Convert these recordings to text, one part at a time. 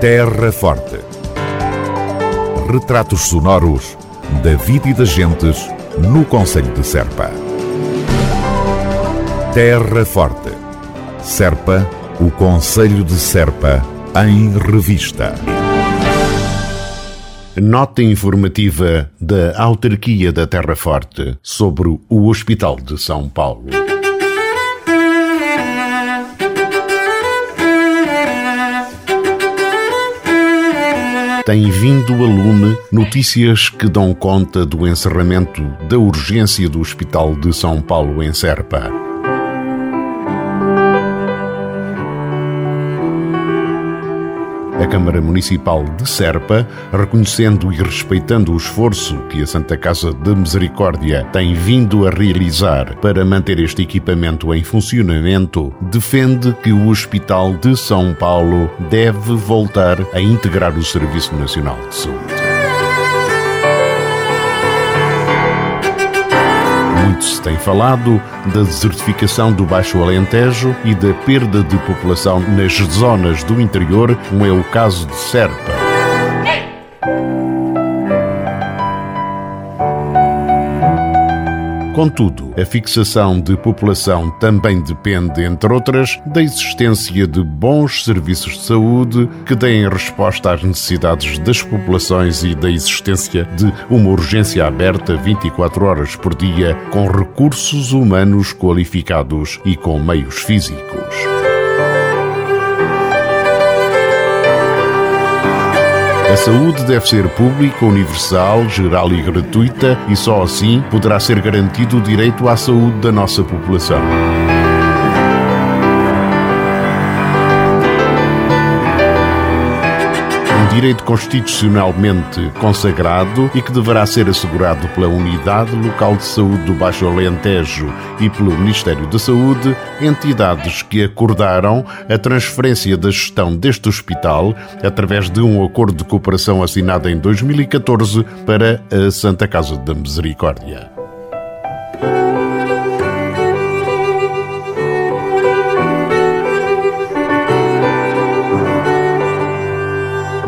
Terra Forte. Retratos sonoros da vida e das gentes no Conselho de Serpa. Terra Forte. Serpa, o Conselho de Serpa, em revista. Nota informativa da Autarquia da Terra Forte sobre o Hospital de São Paulo. Tem vindo a lume notícias que dão conta do encerramento da urgência do Hospital de São Paulo em Serpa. A Câmara Municipal de Serpa, reconhecendo e respeitando o esforço que a Santa Casa de Misericórdia tem vindo a realizar para manter este equipamento em funcionamento, defende que o Hospital de São Paulo deve voltar a integrar o Serviço Nacional de Saúde. Muito se tem falado da desertificação do Baixo Alentejo e da perda de população nas zonas do interior, como é o caso de Serpa. Contudo, a fixação de população também depende, entre outras, da existência de bons serviços de saúde que deem resposta às necessidades das populações e da existência de uma urgência aberta 24 horas por dia, com recursos humanos qualificados e com meios físicos. A saúde deve ser pública, universal, geral e gratuita e só assim poderá ser garantido o direito à saúde da nossa população. Direito constitucionalmente consagrado e que deverá ser assegurado pela Unidade Local de Saúde do Baixo Alentejo e pelo Ministério da Saúde, entidades que acordaram a transferência da gestão deste hospital através de um acordo de cooperação assinado em 2014 para a Santa Casa da Misericórdia.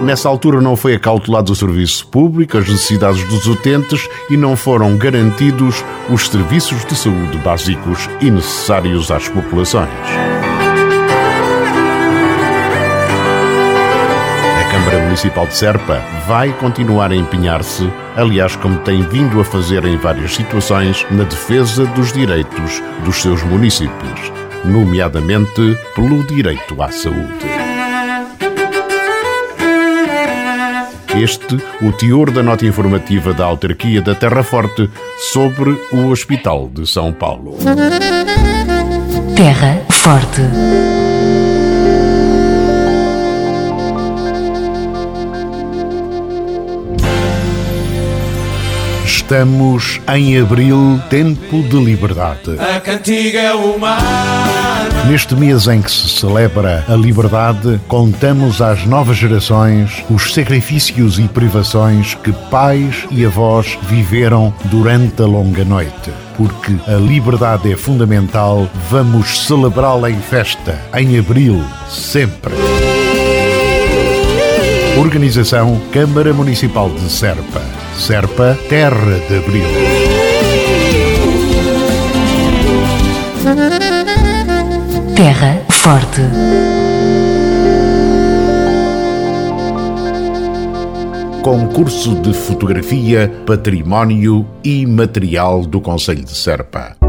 Nessa altura não foi acautelado o serviço público, as necessidades dos utentes e não foram garantidos os serviços de saúde básicos e necessários às populações. A Câmara Municipal de Serpa vai continuar a empenhar-se, aliás, como tem vindo a fazer em várias situações, na defesa dos direitos dos seus municípios, nomeadamente pelo direito à saúde. Este, o teor da nota informativa da autarquia da Terra Forte sobre o Hospital de São Paulo. Terra Forte. Estamos em abril, tempo de liberdade. A cantiga humana. Neste mês em que se celebra a liberdade, contamos às novas gerações os sacrifícios e privações que pais e avós viveram durante a longa noite. Porque a liberdade é fundamental, vamos celebrá-la em festa, em abril, sempre. Organização Câmara Municipal de Serpa. Serpa, Terra de Abril. Terra Forte. Concurso de Fotografia, Património e Material do Conselho de Serpa.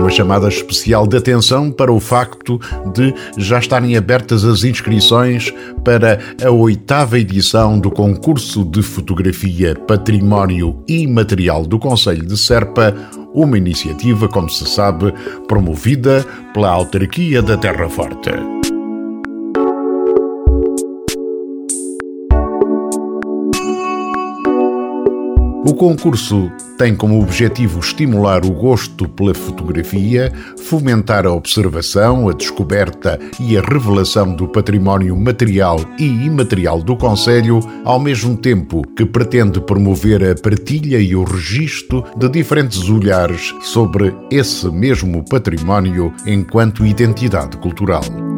Uma chamada especial de atenção para o facto de já estarem abertas as inscrições para a oitava edição do concurso de fotografia, património e material do Conselho de Serpa, uma iniciativa, como se sabe, promovida pela autarquia da Terra Forte. O concurso tem como objetivo estimular o gosto pela fotografia, fomentar a observação, a descoberta e a revelação do património material e imaterial do Conselho, ao mesmo tempo que pretende promover a partilha e o registro de diferentes olhares sobre esse mesmo património enquanto identidade cultural.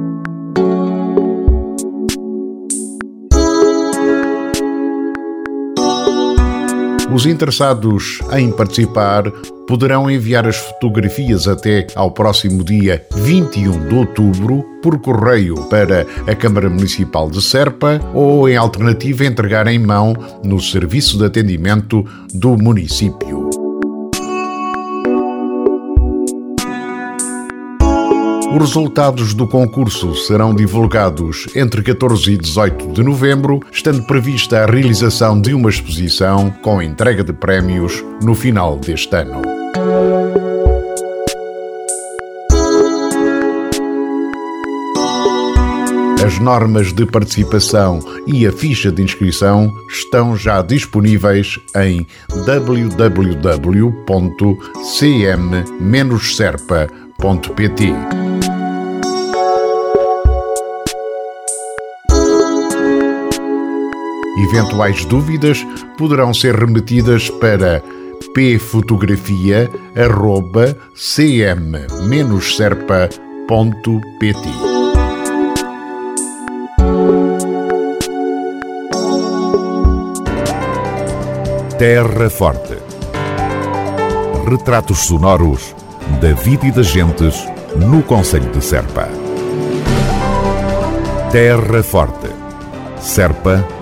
Os interessados em participar poderão enviar as fotografias até ao próximo dia 21 de outubro por correio para a Câmara Municipal de Serpa ou, em alternativa, entregar em mão no serviço de atendimento do município. Os resultados do concurso serão divulgados entre 14 e 18 de novembro, estando prevista a realização de uma exposição com entrega de prémios no final deste ano. As normas de participação e a ficha de inscrição estão já disponíveis em www.cm-serpa.pt. Eventuais dúvidas poderão ser remetidas para pfotografia.cm-serpa.pt. Terra Forte. Retratos sonoros da vida e das gentes no Conselho de Serpa. Terra Forte. Serpa